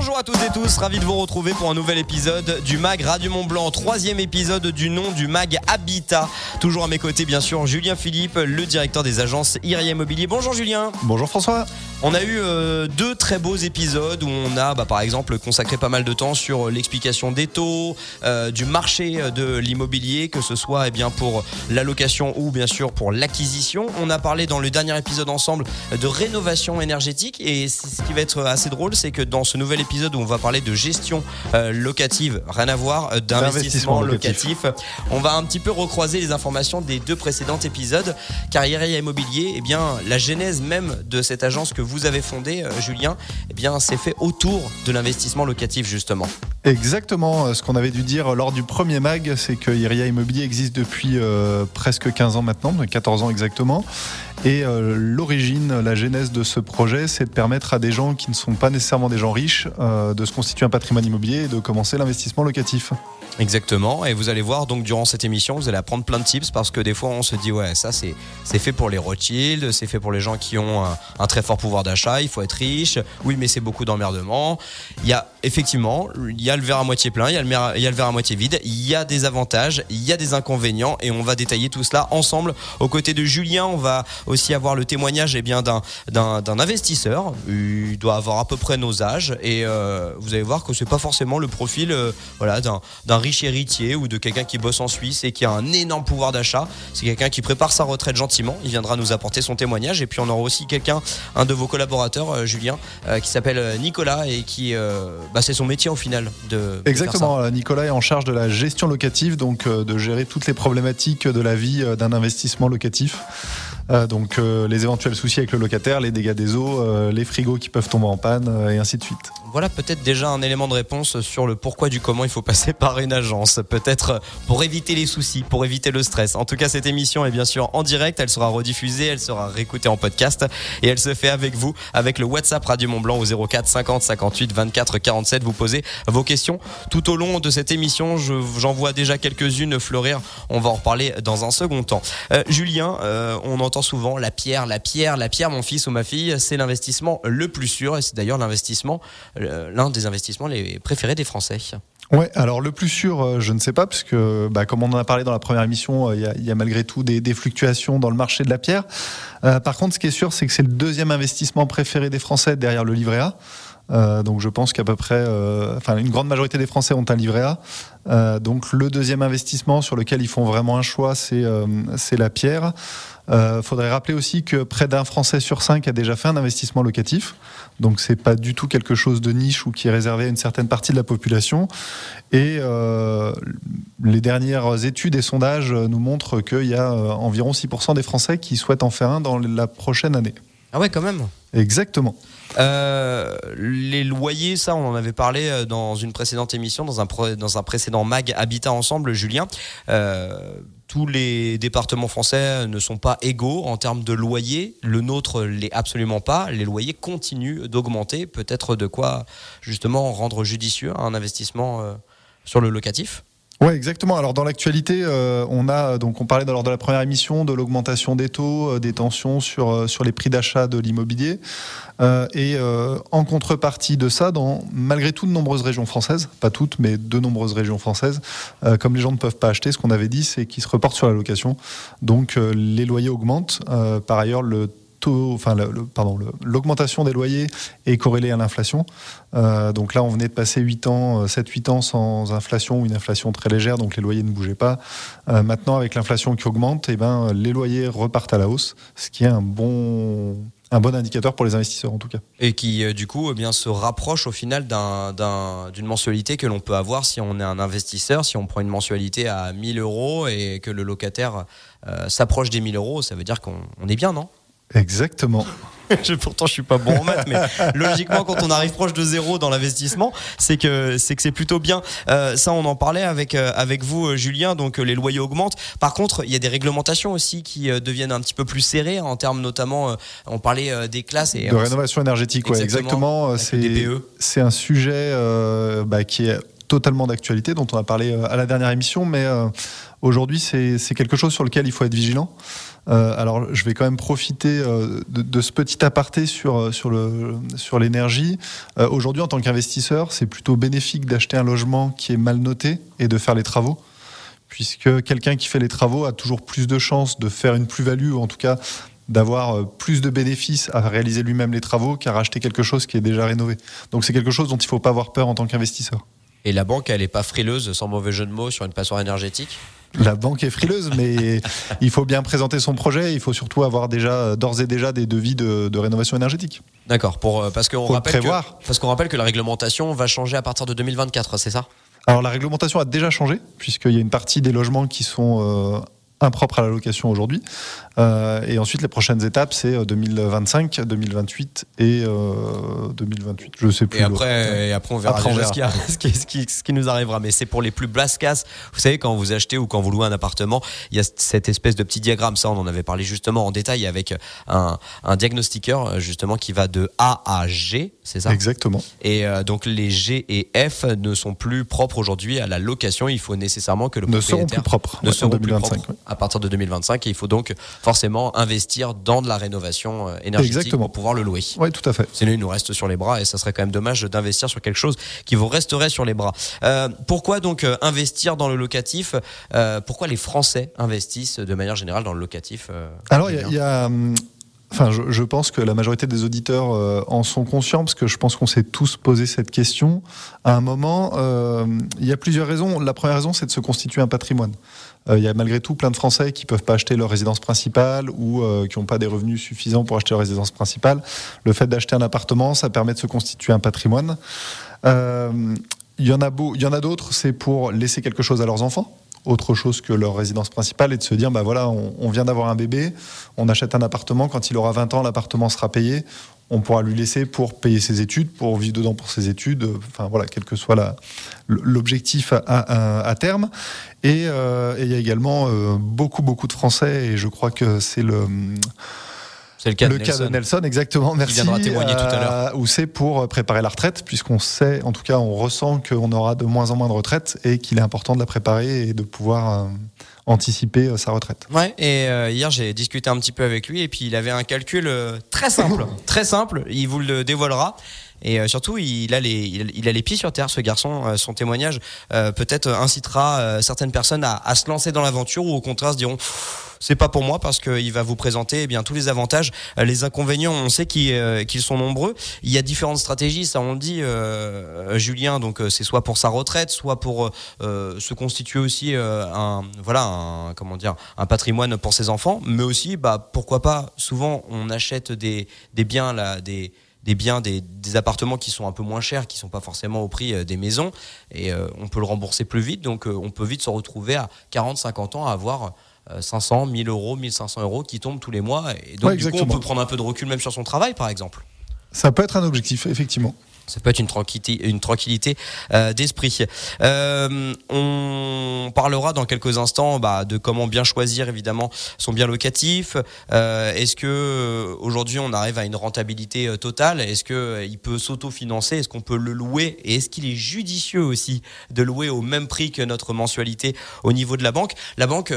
Bonjour à toutes et tous, ravi de vous retrouver pour un nouvel épisode du MAG Radio Mont Blanc, troisième épisode du nom du MAG Habitat. Toujours à mes côtés, bien sûr, Julien Philippe, le directeur des agences Iria Immobilier. Bonjour Julien. Bonjour François. On a eu euh, deux très beaux épisodes où on a, bah, par exemple, consacré pas mal de temps sur l'explication des taux, euh, du marché de l'immobilier, que ce soit eh bien pour l'allocation ou bien sûr pour l'acquisition. On a parlé dans le dernier épisode ensemble de rénovation énergétique et ce qui va être assez drôle, c'est que dans ce nouvel épisode où on va parler de gestion euh, locative, rien à voir, euh, d'investissement locatif. on va un petit peu recroiser les informations des deux précédents épisodes, car Iria Immobilier, eh bien, la genèse même de cette agence que vous avez fondée, euh, Julien, eh bien, c'est fait autour de l'investissement locatif justement. Exactement, ce qu'on avait dû dire lors du premier mag, c'est que Iria Immobilier existe depuis presque 15 ans maintenant, 14 ans exactement. Et l'origine, la genèse de ce projet, c'est de permettre à des gens qui ne sont pas nécessairement des gens riches de se constituer un patrimoine immobilier et de commencer l'investissement locatif. Exactement. Et vous allez voir, donc, durant cette émission, vous allez apprendre plein de tips parce que des fois, on se dit, ouais, ça, c'est, c'est fait pour les Rothschild, c'est fait pour les gens qui ont un, très fort pouvoir d'achat, il faut être riche. Oui, mais c'est beaucoup d'emmerdement. Il y a, effectivement, il y a le verre à moitié plein, il y a le, verre à moitié vide, il y a des avantages, il y a des inconvénients et on va détailler tout cela ensemble. Aux côtés de Julien, on va aussi avoir le témoignage, eh bien, d'un, d'un, d'un investisseur. Il doit avoir à peu près nos âges et euh, vous allez voir que c'est pas forcément le profil, euh, voilà, d'un, d'un riche héritier ou de quelqu'un qui bosse en Suisse et qui a un énorme pouvoir d'achat. C'est quelqu'un qui prépare sa retraite gentiment. Il viendra nous apporter son témoignage. Et puis on aura aussi quelqu'un, un de vos collaborateurs, euh, Julien, euh, qui s'appelle euh, Nicolas et qui, bah, c'est son métier au final de. Exactement. Nicolas est en charge de la gestion locative, donc de gérer toutes les problématiques de la vie d'un investissement locatif. Donc les éventuels soucis avec le locataire, les dégâts des eaux, les frigos qui peuvent tomber en panne et ainsi de suite. Voilà peut-être déjà un élément de réponse sur le pourquoi du comment il faut passer par une agence. Peut-être pour éviter les soucis, pour éviter le stress. En tout cas, cette émission est bien sûr en direct. Elle sera rediffusée, elle sera réécoutée en podcast et elle se fait avec vous, avec le WhatsApp Radio Mont Blanc au 04 50 58 24 47. Vous posez vos questions tout au long de cette émission. J'en vois déjà quelques-unes fleurir. On va en reparler dans un second temps. Julien, on entend souvent la pierre, la pierre, la pierre, mon fils ou ma fille, c'est l'investissement le plus sûr et c'est d'ailleurs l'investissement, euh, l'un des investissements les préférés des Français. Ouais, alors le plus sûr, euh, je ne sais pas, parce que bah, comme on en a parlé dans la première émission, euh, il y, a, malgré tout des, fluctuations dans le marché de la pierre. par contre, ce qui est sûr, c'est que c'est le deuxième investissement préféré des Français derrière le livret A. Euh, donc je pense qu'à peu près, euh, enfin une grande majorité des Français ont un livret A. Euh, donc le deuxième investissement sur lequel ils font vraiment un choix, c'est c'est la pierre. Il faudrait rappeler aussi que près d'un Français sur cinq a déjà fait un investissement locatif. Donc c'est pas du tout quelque chose de niche ou qui est réservé à une certaine partie de la population. Et les dernières études et sondages nous montrent qu'il y a environ 6% des Français qui souhaitent en faire un dans la prochaine année. Ah ouais, quand même. Exactement. Euh, les loyers, ça, on en avait parlé euh, dans une précédente émission, dans un, dans un précédent mag Habitat Ensemble, Julien. Euh, tous les départements français ne sont pas égaux en termes de loyers. Le nôtre l'est absolument pas. Les loyers continuent d'augmenter. Peut-être de quoi justement rendre judicieux un investissement sur le locatif. Ouais, exactement. Alors dans l'actualité, euh, on a donc on parlait lors de la première émission de l'augmentation des taux, euh, des tensions sur euh, sur les prix d'achat de l'immobilier, et en contrepartie de ça, dans malgré tout de nombreuses régions françaises, pas toutes, mais de nombreuses régions françaises, comme les gens ne peuvent pas acheter, ce qu'on avait dit, c'est qu'ils se reportent sur la location. Donc les loyers augmentent. par ailleurs, le l'augmentation des loyers est corrélée à l'inflation. Euh, donc là, on venait de passer 8 ans, 7-8 euh, ans sans inflation ou une inflation très légère, donc les loyers ne bougeaient pas. Euh, maintenant, avec l'inflation qui augmente, eh ben, les loyers repartent à la hausse, ce qui est un bon, un bon indicateur pour les investisseurs en tout cas. Et qui du coup eh bien, se rapproche au final d'une mensualité que l'on peut avoir si on est un investisseur, si on prend une mensualité à 1000 euros et que le locataire s'approche des 1000 euros, ça veut dire qu'on est bien, non? Exactement. je, pourtant, je suis pas bon en maths, mais logiquement, quand on arrive proche de zéro dans l'investissement, c'est que c'est que c'est plutôt bien. Euh, ça, on en parlait avec euh, avec vous, euh, Julien. Donc, les loyers augmentent. Par contre, il y a des réglementations aussi qui deviennent un petit peu plus serrées en termes, notamment, on parlait des classes et de rénovation énergétique. Exactement. exactement. C'est un sujet bah, qui est totalement d'actualité, dont on a parlé à la dernière émission, mais aujourd'hui, c'est quelque chose sur lequel il faut être vigilant. Alors, je vais quand même profiter de, de, ce petit aparté sur sur le sur l'énergie. Aujourd'hui, en tant qu'investisseur, c'est plutôt bénéfique d'acheter un logement qui est mal noté et de faire les travaux puisque quelqu'un qui fait les travaux a toujours plus de chances de faire une plus-value, ou en tout cas d'avoir euh, plus de bénéfices à réaliser lui-même les travaux qu'à racheter quelque chose qui est déjà rénové. Donc c'est quelque chose dont il ne faut pas avoir peur en tant qu'investisseur. Et la banque, elle n'est pas frileuse, sans mauvais jeu de mots, sur une passoire énergétique? La banque est frileuse, mais il faut bien présenter son projet. Il faut surtout avoir déjà d'ores et déjà des devis de, rénovation énergétique. D'accord, pour euh, parce qu'on rappelle parce qu'on rappelle que la réglementation va changer à partir de 2024, c'est ça? Alors la réglementation a déjà changé puisqu'il y a une partie des logements qui sont euh, impropre à la location aujourd'hui. Euh, et ensuite, les prochaines étapes, c'est 2025, euh, 2028 et euh, 2028. Je sais plus. Et après, et après on verra, Ce, qui ce, qui, ce, qui, nous arrivera. Mais c'est pour les plus blascas. Vous savez, quand vous achetez ou quand vous louez un appartement, il y a cette espèce de petit diagramme. Ça, on en avait parlé justement en détail avec un, un diagnostiqueur, justement, qui va de A à G. C'est ça? Exactement. Et euh, donc, les G et F ne sont plus propres aujourd'hui à la location. Il faut nécessairement que le ne seront plus propres. Ne seront 2025, plus propres à partir de 2025. Et il faut donc forcément investir dans de la rénovation euh, énergétique pour pouvoir le louer. Oui, tout à fait. Sinon, il nous reste sur les bras et ça serait quand même dommage d'investir sur quelque chose qui vous resterait sur les bras. Euh, pourquoi donc euh, investir dans le locatif? Pourquoi les Français investissent de manière générale dans le locatif Alors, il y, a. Hum, enfin, je, je, pense que la majorité des auditeurs en sont conscients parce que je pense qu'on s'est tous posé cette question. À un moment, il y a plusieurs raisons. La première raison, c'est de se constituer un patrimoine. Euh, il y a malgré tout plein de Français qui peuvent pas acheter leur résidence principale ou euh, qui n'ont pas des revenus suffisants pour acheter leur résidence principale. Le fait d'acheter un appartement, ça permet de se constituer un patrimoine. Euh, il y en a, beau, il y en a d'autres, c'est pour laisser quelque chose à leurs enfants autre chose que leur résidence principale et de se dire bah voilà on, vient d'avoir un bébé on achète un appartement quand il aura 20 ans l'appartement sera payé on pourra lui laisser pour payer ses études, pour vivre dedans pour ses études, enfin voilà, quel que soit l'objectif à, terme. Euh, et il y a également euh, beaucoup, beaucoup de Français, et je crois que c'est le... C'est le cas, le de, cas Nelson. de Nelson, exactement. Merci. Il viendra témoigner tout à l'heure. Euh, où c'est pour préparer la retraite, puisqu'on sait, en tout cas, on ressent qu'on aura de moins en moins de retraite et qu'il est important de la préparer et de pouvoir anticiper euh, sa retraite. Ouais, et euh, hier j'ai discuté un petit peu avec lui et puis il avait un calcul euh, très simple, très simple, il vous le dévoilera. Et surtout, il a, les, il a les pieds sur terre, ce garçon. son témoignage peut-être incitera certaines personnes à, se lancer dans l'aventure ou au contraire se diront c'est pas pour moi parce qu'il va vous présenter eh bien tous les avantages, euh, les inconvénients. On sait euh, qu'ils sont nombreux. Il y a différentes stratégies, ça on le dit, euh, Julien. Donc c'est soit pour sa retraite, soit pour se constituer aussi un voilà un comment dire un patrimoine pour ses enfants, mais aussi bah pourquoi pas. Souvent on achète des des biens là des des biens, des, des, appartements qui sont un peu moins chers, qui sont pas forcément au prix des maisons, et on peut le rembourser plus vite, donc on peut vite se retrouver à 40, 50 ans à avoir 500, 1000 euros, 1500 euros qui tombent tous les mois. Et donc, du coup, on peut prendre un peu de recul même sur son travail, par exemple. Ça peut être un objectif, effectivement. Ça peut être une tranquillité, une tranquillité euh, d'esprit. Euh, on parlera dans quelques instants bah, de comment bien choisir évidemment son bien locatif. Euh, est-ce que aujourd'hui on arrive à une rentabilité totale? Est-ce que il peut s'autofinancer? Est-ce qu'on peut le louer? Et est-ce qu'il est judicieux aussi de louer au même prix que notre mensualité au niveau de la banque? La banque,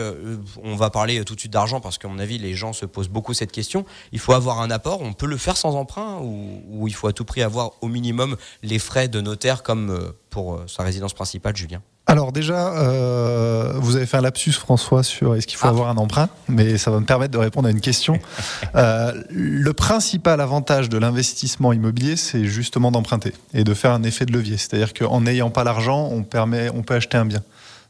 on va parler tout de suite d'argent parce qu'à mon avis les gens se posent beaucoup cette question. Il faut avoir un apport. On peut le faire sans emprunt ou, ou il faut à tout prix avoir au minimum les frais de notaire comme euh, pour euh, sa résidence principale, Julien alors déjà, euh, vous avez fait un lapsus, François, sur est-ce qu'il faut ah. avoir un emprunt, mais ça va me permettre de répondre à une question. le principal avantage de l'investissement immobilier, c'est justement d'emprunter et de faire un effet de levier. C'est-à-dire qu'en n'ayant pas l'argent, on, permet, on peut acheter un bien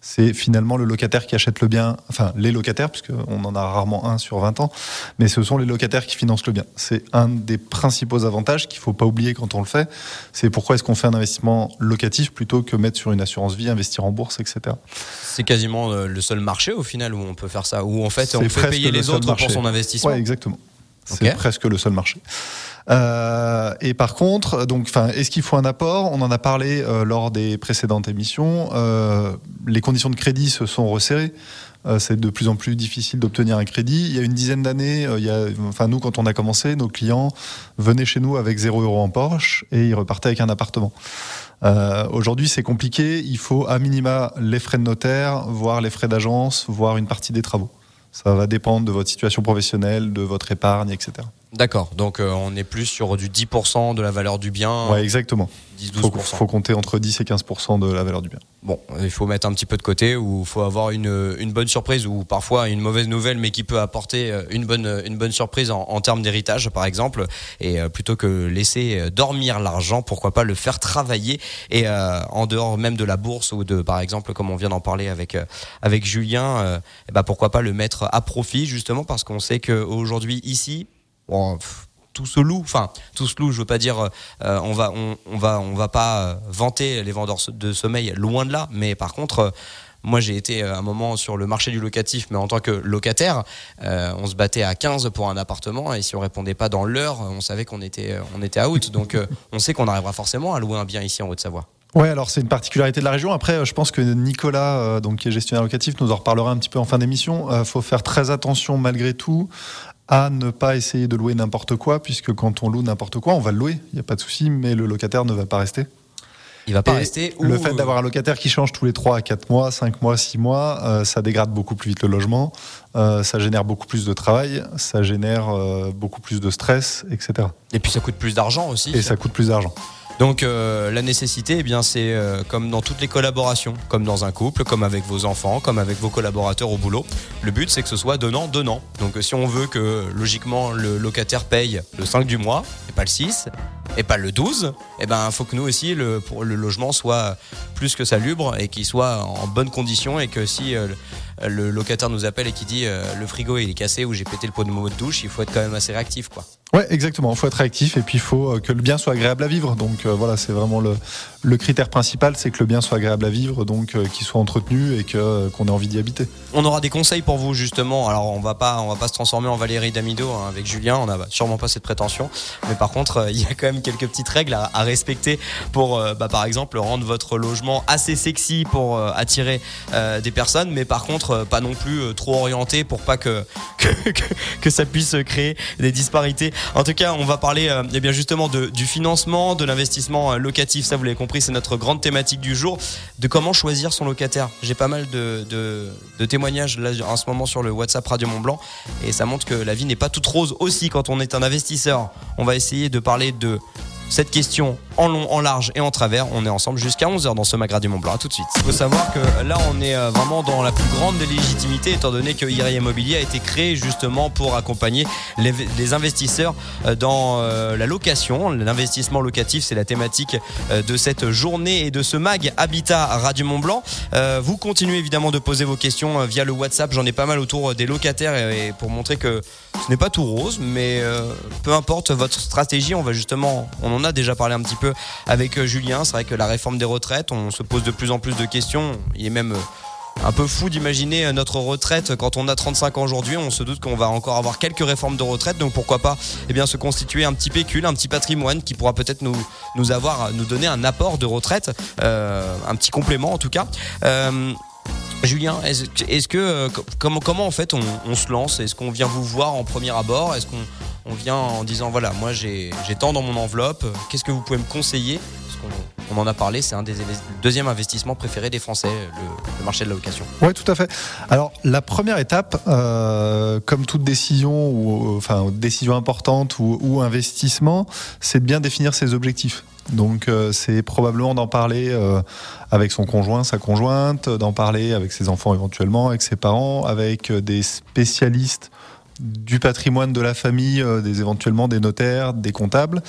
c'est finalement le locataire qui achète le bien, enfin les locataires, puisqu'on en a rarement un sur 20 ans, mais ce sont les locataires qui financent le bien. C'est un des principaux avantages qu'il ne faut pas oublier quand on le fait. C'est pourquoi est-ce qu'on fait un investissement locatif plutôt que mettre sur une assurance vie, investir en bourse, etc. C'est quasiment euh, le seul marché au final où on peut faire ça, où en fait on fait payer les autres pour son investissement. Oui, exactement. C'est presque le seul marché. Euh, et par contre, donc, est-ce qu'il faut un apport? On en a parlé euh, lors des précédentes émissions. Euh, les conditions de crédit se sont resserrées. Euh, c'est de plus en plus difficile d'obtenir un crédit. Il y a une dizaine d'années, il y a, enfin nous, quand on a commencé, nos clients venaient chez nous avec 0 euros en Porsche et ils repartaient avec un appartement. Aujourd'hui, c'est compliqué. Il faut à minima les frais de notaire, voire les frais d'agence, voire une partie des travaux. Ça va dépendre de votre situation professionnelle, de votre épargne, etc. D'accord, donc euh, on est plus sur du 10% de la valeur du bien. Ouais, exactement. 10-12%. Faut, faut compter entre 10 et 15% de la valeur du bien. Bon, il faut mettre un petit peu de côté ou il faut avoir une, une bonne surprise ou parfois une mauvaise nouvelle mais qui peut apporter euh, une bonne, une bonne surprise en, en termes d'héritage par exemple. Et euh, plutôt que laisser dormir l'argent, pourquoi pas le faire travailler et euh, en dehors même de la bourse ou de par exemple comme on vient d'en parler avec, avec Julien, euh, bah, pourquoi pas le mettre à profit justement parce qu'on sait qu'aujourd'hui ici, tout se loue, enfin tout se loue. Je veux pas dire euh, on va on, va on va pas euh, vanter les vendeurs de sommeil, loin de là. Mais par contre, euh, moi j'ai été un moment sur le marché du locatif, mais en tant que locataire, on se battait à 15 pour un appartement et si on répondait pas dans l'heure, on savait qu'on était on était out. Donc on sait qu'on arrivera forcément à louer un bien ici en Haute-Savoie. Ouais, alors c'est une particularité de la région. Après, je pense que Nicolas, donc qui est gestionnaire locatif, nous en reparlera un petit peu en fin d'émission. Il faut faire très attention malgré tout à ne pas essayer de louer n'importe quoi, puisque quand on loue n'importe quoi, on va le louer, il n'y a pas de souci, mais le locataire ne va pas rester. Il va pas Et rester. Le ou- fait d'avoir un locataire qui change tous les 3 à 4 mois, 5 mois, 6 mois, euh, ça dégrade beaucoup plus vite le logement, euh, ça génère beaucoup plus de travail, ça génère euh, beaucoup plus de stress, etc. Et puis ça coûte plus d'argent aussi. Et ça coûte plus d'argent. Donc euh, la nécessité, eh bien c'est euh, comme dans toutes les collaborations, comme dans un couple, comme avec vos enfants, comme avec vos collaborateurs au boulot. Le but c'est que ce soit donnant donnant. Donc si on veut que logiquement le locataire paye le 5 du mois et pas le 6 et pas le 12, eh ben faut que nous aussi le pour le logement soit plus que salubre et qu'il soit en bonne condition et que si euh, le, locataire nous appelle et qui dit euh, le frigo il est cassé ou j'ai pété le pot de de douche, il faut être quand même assez réactif quoi. Ouais, exactement. Il faut être réactif et puis il faut euh, que le bien soit agréable à vivre. Donc euh, voilà, c'est vraiment le, critère principal, c'est que le bien soit agréable à vivre, donc euh, qu'il soit entretenu et que qu'on ait envie d'y habiter. On aura des conseils pour vous justement. Alors on va pas, on va pas se transformer en Valérie Damido hein, avec Julien. On n'a sûrement pas cette prétention, mais par contre il y a quand même quelques petites règles à, respecter pour, bah, par exemple, rendre votre logement assez sexy pour attirer des personnes, mais par contre pas non plus trop orienté pour pas que, que que ça puisse créer des disparités. En tout cas, on va parler euh, eh bien justement du financement, de l'investissement euh, locatif. Ça, vous l'avez compris, c'est notre grande thématique du jour. De comment choisir son locataire. J'ai pas mal de témoignages là en ce moment sur le WhatsApp Radio Mont Blanc et ça montre que la vie n'est pas toute rose aussi quand on est un investisseur. On va essayer de parler de cette question en long, en large et en travers. On est ensemble jusqu'à 11h dans ce Magra du Mont Blanc. À tout de suite. Il faut savoir que là, on est euh, vraiment dans la plus grande des légitimités, étant donné que IRI Immobilier a été créé justement pour accompagner les, investisseurs euh, dans euh, la location. L'investissement locatif, c'est la thématique de cette journée et de ce mag Habitat Radio Mont Blanc. Vous continuez évidemment de poser vos questions via le WhatsApp. J'en ai pas mal autour des locataires et, pour montrer que ce n'est pas tout rose, mais peu importe votre stratégie, on va justement, a déjà parlé un petit peu avec euh, Julien. C'est vrai que la réforme des retraites, on se pose de plus en plus de questions. Il est même euh, un peu fou d'imaginer euh, notre retraite quand on a 35 ans aujourd'hui. On se doute qu'on va encore avoir quelques réformes de retraite, donc pourquoi pas eh bien, se constituer un petit pécule, un petit patrimoine qui pourra peut-être nous, nous, avoir, nous donner un apport de retraite, un petit complément en tout cas. Julien, est-ce est que comment comment en fait on, on se lance? Est-ce qu'on vient vous voir en premier abord? On vient en disant voilà moi j'ai tant dans mon enveloppe Qu'est-ce que vous pouvez me conseiller? Parce qu'on on en a parlé, c'est un des inves- deuxième investissement préféré des Français, le, marché de la location. Oui, tout à fait. Alors, la première étape, euh, comme toute décision ou enfin décision importante ou, investissement, c'est de bien définir ses objectifs. Donc, euh, c'est probablement d'en parler euh, avec son conjoint, sa conjointe, d'en parler avec ses enfants éventuellement, avec ses parents, avec des spécialistes du patrimoine de la famille, euh, des éventuellement des notaires, des comptables,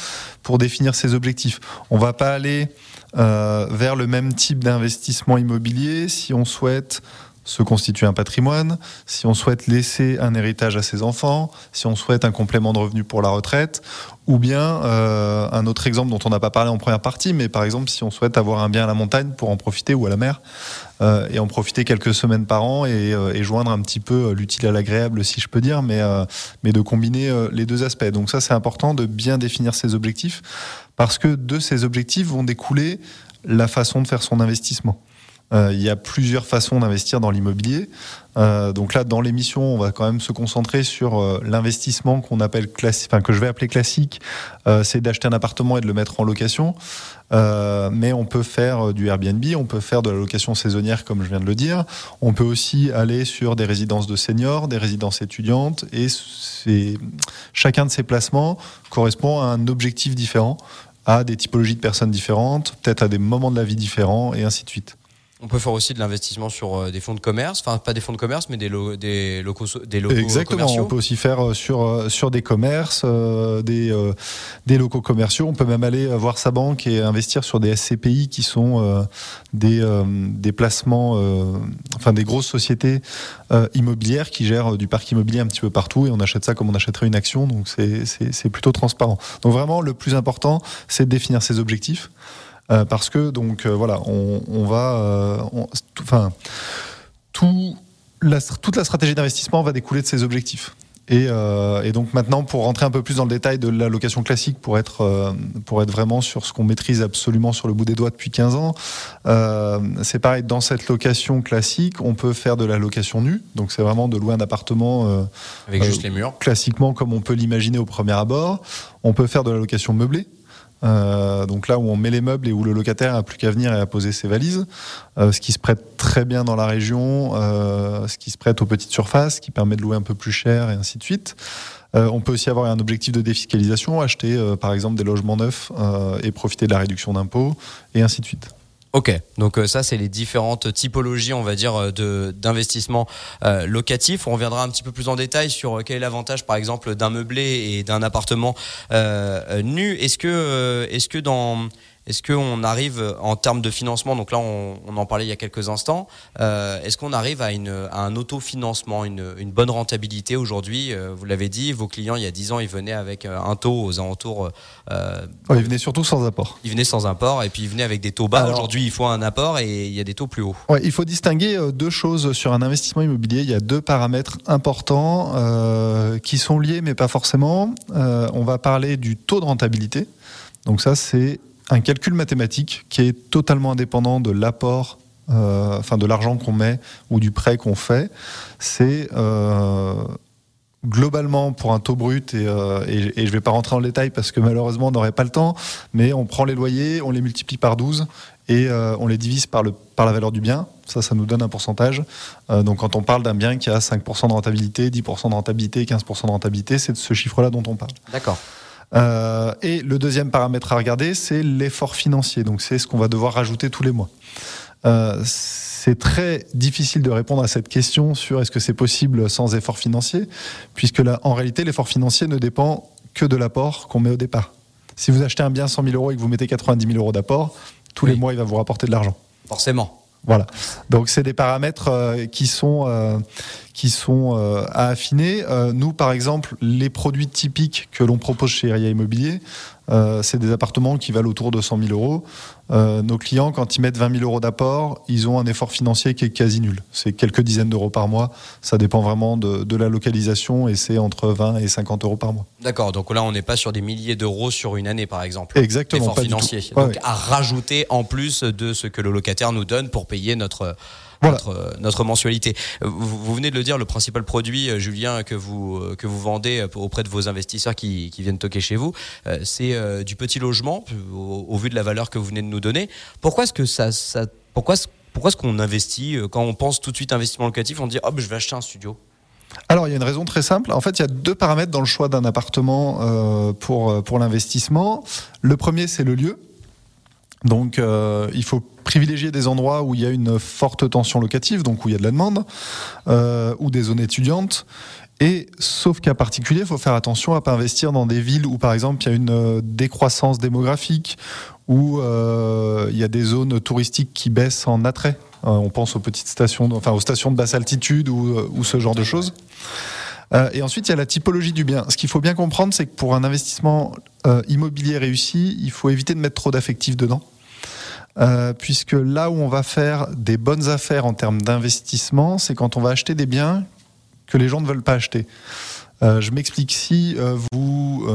pour définir ses objectifs. On va pas aller euh, vers le même type d'investissement immobilier si on souhaite se constituer un patrimoine, si on souhaite laisser un héritage à ses enfants, si on souhaite un complément de revenu pour la retraite, ou bien euh, un autre exemple dont on n'a pas parlé en première partie, mais par exemple si on souhaite avoir un bien à la montagne pour en profiter ou à la mer, euh, et en profiter quelques semaines par an et, euh, et joindre un petit peu euh, l'utile à l'agréable, si je peux dire, mais, mais de combiner les deux aspects. Donc ça c'est important de bien définir ses objectifs, parce que de ces objectifs vont découler la façon de faire son investissement. Il y a plusieurs façons d'investir dans l'immobilier. donc là, dans l'émission, on va quand même se concentrer sur l'investissement qu'on appelle classique, que je vais appeler classique, c'est d'acheter un appartement et de le mettre en location. Euh, mais on peut faire du Airbnb, on peut faire de la location saisonnière, comme je viens de le dire. On peut aussi aller sur des résidences de seniors, des résidences étudiantes, et chacun de ces placements correspond à un objectif différent, à des typologies de personnes différentes, peut-être à des moments de la vie différents, et ainsi de suite. On peut faire aussi de l'investissement sur euh, des fonds de commerce, enfin pas des fonds de commerce, mais des, des locaux, des locaux Exactement, on peut aussi faire euh, sur, euh, sur des commerces, des, des locaux commerciaux. On peut même aller voir sa banque et investir sur des SCPI qui sont des, des placements, enfin des grosses sociétés immobilières qui gèrent du parc immobilier un petit peu partout et on achète ça comme on achèterait une action, donc c'est plutôt transparent. Donc vraiment, le plus important, c'est de définir ses objectifs. Euh, parce que donc euh, voilà, on, va, euh, enfin, tout, toute la stratégie d'investissement va découler de ces objectifs. Et, donc maintenant, pour rentrer un peu plus dans le détail de la location classique, pour être, pour être vraiment sur ce qu'on maîtrise absolument sur le bout des doigts depuis 15 ans, c'est pareil, dans cette location classique, on peut faire de la location nue, donc c'est vraiment de louer un appartement avec juste les murs, classiquement comme on peut l'imaginer au premier abord. On peut faire de la location meublée, euh, donc là où on met les meubles et où le locataire n'a plus qu'à venir et à poser ses valises, euh, ce qui se prête très bien dans la région, euh, ce qui se prête aux petites surfaces, qui permet de louer un peu plus cher et ainsi de suite. on peut aussi avoir un objectif de défiscalisation, acheter par exemple des logements neufs et profiter de la réduction d'impôts et ainsi de suite. Ok, donc euh, ça c'est les différentes typologies, on va dire, de d'investissement euh, locatif. On reviendra un petit peu plus en détail sur euh, quel est l'avantage, par exemple, d'un meublé et d'un appartement nu. Est-ce que, est-ce que dans est-ce qu'on arrive en termes de financement, donc là on, en parlait il y a quelques instants, euh, est-ce qu'on arrive à, une, un autofinancement, une, une bonne rentabilité aujourd'hui euh, Vous l'avez dit, vos clients il y a 10 ans ils venaient avec euh, un taux aux alentours... ils venaient surtout sans apport. Ils venaient sans apport et puis ils venaient avec des taux bas. Aujourd'hui il faut un apport et il y a des taux plus hauts. il faut distinguer deux choses sur un investissement immobilier. Il y a deux paramètres importants qui sont liés mais pas forcément. on va parler du taux de rentabilité. Donc ça c'est un calcul mathématique qui est totalement indépendant de l'apport, euh, enfin de l'argent qu'on met ou du prêt qu'on fait. C'est euh, globalement pour un taux brut, euh, et, je ne vais pas rentrer en détail parce que malheureusement on n'aurait pas le temps, mais on prend les loyers, on les multiplie par 12 et on les divise par, le, par la valeur du bien. Ça, ça nous donne un pourcentage. donc quand on parle d'un bien qui a 5% de rentabilité, 10% de rentabilité, 15% de rentabilité, c'est de ce chiffre-là dont on parle. D'accord. Euh, et le deuxième paramètre à regarder, c'est l'effort financier. Donc c'est ce qu'on va devoir rajouter tous les mois. Euh, c'est très difficile de répondre à cette question sur est-ce que c'est possible sans effort financier, puisque là, en réalité, l'effort financier ne dépend que de l'apport qu'on met au départ. Si vous achetez un bien 100 000 euros et que vous mettez 90 000 euros d'apport, tous les mois, il va vous rapporter de l'argent. Forcément. Voilà. Donc c'est des paramètres euh, qui sont euh, qui sont euh, à affiner. nous, par exemple, les produits typiques que l'on propose chez RIA Immobilier, c'est des appartements qui valent autour de 100 000 euros. Nos clients, quand ils mettent 20 000 euros d'apport, ils ont un effort financier qui est quasi nul. C'est quelques dizaines d'euros par mois. Ça dépend vraiment de, de la localisation et c'est entre 20 et 50 euros par mois. D'accord. Donc là, on n'est pas sur des milliers d'euros sur une année, par exemple. Exactement. Effort financier. Donc à rajouter en plus de ce que le locataire nous donne pour payer notre notre, mensualité. Vous, venez de le dire, le principal produit, euh, Julien, que vous, euh, que vous vendez euh, auprès de vos investisseurs qui, viennent toquer chez vous, c'est du petit logement, au, vu de la valeur que vous venez de nous donner. Pourquoi est-ce que ça, ça pourquoi, pourquoi est-ce qu'on investit quand on pense tout de suite investissement locatif, on dit oh, je vais acheter un studio? Alors, il y a une raison très simple. En fait, il y a deux paramètres dans le choix d'un appartement pour, pour l'investissement. Le premier, c'est le lieu. Donc, il faut privilégier des endroits où il y a une forte tension locative, donc où il y a de la demande, euh, ou des zones étudiantes. Et sauf cas particulier, il faut faire attention à pas investir dans des villes où, par exemple, il y a une euh, décroissance démographique, où euh, il y a des zones touristiques qui baissent en attrait. on pense aux petites stations, enfin aux stations de basse altitude ou ce genre de choses. et ensuite, il y a la typologie du bien. Ce qu'il faut bien comprendre, c'est que pour un investissement immobilier réussi, il faut éviter de mettre trop d'affectifs dedans. Euh, puisque là où on va faire des bonnes affaires en termes d'investissement, c'est quand on va acheter des biens que les gens ne veulent pas acheter. Euh, je m'explique si euh, vous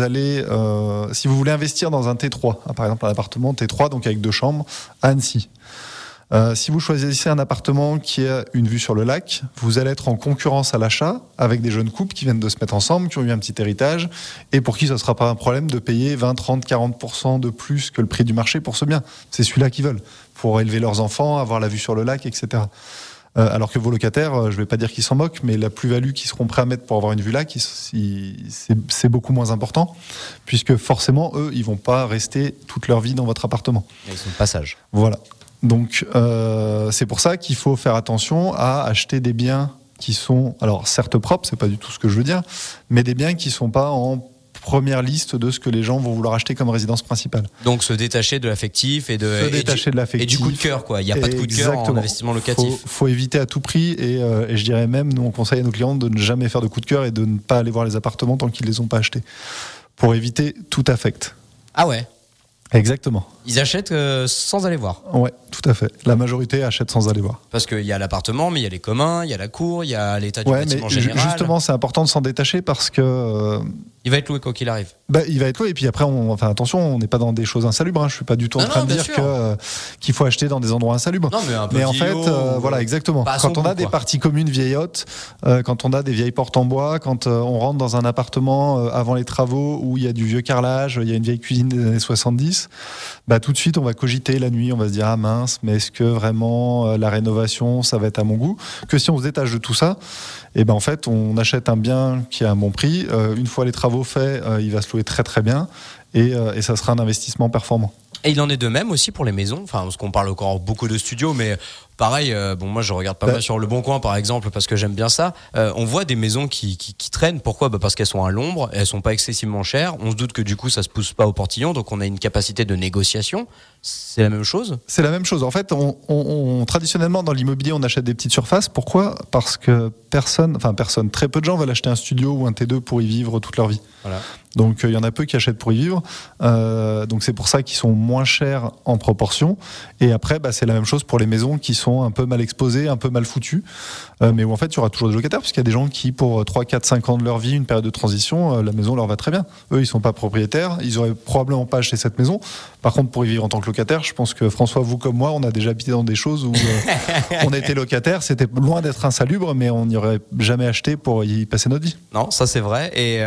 allez, si vous voulez investir dans un T3, hein, par exemple un appartement T3 donc avec deux chambres à Annecy. Euh, si vous choisissez un appartement qui a une vue sur le lac, vous allez être en concurrence à l'achat avec des jeunes couples qui viennent de se mettre ensemble, qui ont eu un petit héritage, et pour qui ce ne sera pas un problème de payer 20, 30, 40% de plus que le prix du marché pour ce bien. C'est celui-là qu'ils veulent, pour élever leurs enfants, avoir la vue sur le lac, etc. Euh, alors que vos locataires, euh, je ne vais pas dire qu'ils s'en moquent, mais la plus-value qu'ils seront prêts à mettre pour avoir une vue là, c'est beaucoup moins important, puisque forcément, eux, ils vont pas rester toute leur vie dans votre appartement. Ils sont de passage. Voilà. Donc, euh, c'est pour ça qu'il faut faire attention à acheter des biens qui sont, alors certes propres, c'est pas du tout ce que je veux dire, mais des biens qui sont pas en première liste de ce que les gens vont vouloir acheter comme résidence principale. Donc se détacher de l'affectif et de se détacher de l'affectif et du coup de cœur quoi. Il n'y a pas de coup de cœur en investissement locatif. Faut, faut éviter à tout prix euh, et, je dirais même nous on conseille à nos clients de ne jamais faire de coup de cœur et de ne pas aller voir les appartements tant qu'ils les ont pas achetés pour éviter tout affect. Ah ouais? Exactement. Ils achètent euh, sans aller voir. Ouais, tout à fait. La majorité achète sans aller voir. Parce qu'il y a l'appartement, mais il y a les communs, il y a la cour, il y a l'état du bâtiment général. Justement, c'est important de s'en détacher parce que. Euh, il va être loué quoi qu'il arrive. Bah, il va être loué et puis après, on, enfin attention, on n'est pas dans des choses insalubres. Hein. Je suis pas du tout en train de dire que euh, qu'il faut acheter dans des endroits insalubres. Non, mais, un peu mais en fait, voilà, exactement. Quand on a des parties communes vieillottes, quand on a des vieilles portes en bois, quand on rentre dans un appartement avant les travaux où il y a du vieux carrelage, il y a une vieille cuisine des années 70, bah tout de suite, on va cogiter la nuit, on va se dire ah mince, mais est-ce que vraiment euh, la rénovation, ça va être à mon goût? Que si on se détache de tout ça, et eh ben en fait, on achète un bien qui a un bon prix. Euh, une fois les travaux faits, euh, il va se louer très très bien et, et ça sera un investissement performant. Et il en est de même aussi pour les maisons. Enfin, parce qu'on parle encore beaucoup de studios, mais pareil, euh, bon, moi je regarde pas bah. mal sur le Bon Coin par exemple parce que j'aime bien ça. Euh, on voit des maisons qui, qui, traînent. Pourquoi? Bah Parce qu'elles sont à l'ombre, elles sont pas excessivement chères. On se doute que du coup ça se pousse pas au portillon, donc on a une capacité de négociation. C'est la même chose? C'est la même chose. En fait, on, traditionnellement dans l'immobilier, on achète des petites surfaces. Pourquoi? Parce que personne, enfin personne, très peu de gens veulent acheter un studio ou un T2 pour y vivre toute leur vie. Voilà. Donc euh, il y en a peu qui achètent pour y vivre. Donc c'est pour ça qu'ils sont moins chers en proportion. Et après, bah, c'est la même chose pour les maisons qui sont un peu mal exposées, un peu mal foutues. Euh, mais où en fait il y aura toujours des locataires, puisqu'il y a des gens qui, pour 3, 4, 5 ans de leur vie, une période de transition, la maison leur va très bien. Eux, ils sont pas propriétaires, ils auraient probablement pas acheté cette maison. Par contre, pour y vivre en tant que locataire, je pense que François, vous comme moi, on a déjà habité dans des choses où on était locataire, c'était loin d'être insalubre, mais on n'y aurait jamais acheté pour y passer notre vie. Non, ça c'est vrai. Et,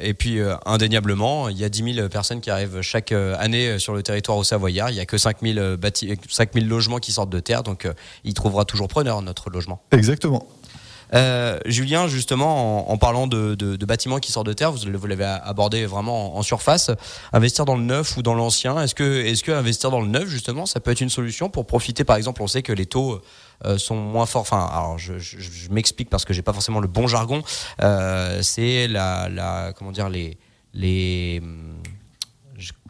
et puis euh, indéniablement, il y a 10 000 personnes qui arrivent chaque euh, année euh, sur le territoire au Savoyard. Il n'y a que 5 000, 5 000 logements qui sortent de terre, donc il trouvera toujours preneur notre logement. Exactement. Julien, justement, en, parlant de, bâtiments qui sortent de terre, vous, l'avez abordé vraiment en, surface. Investir dans le neuf ou dans l'ancien, est-ce que, est-ce que investir dans le neuf, justement, ça peut être une solution pour profiter, par exemple, on sait que les taux sont moins forts. Enfin, alors je, m'explique parce que j'ai pas forcément le bon jargon. c'est la, la, comment dire, les les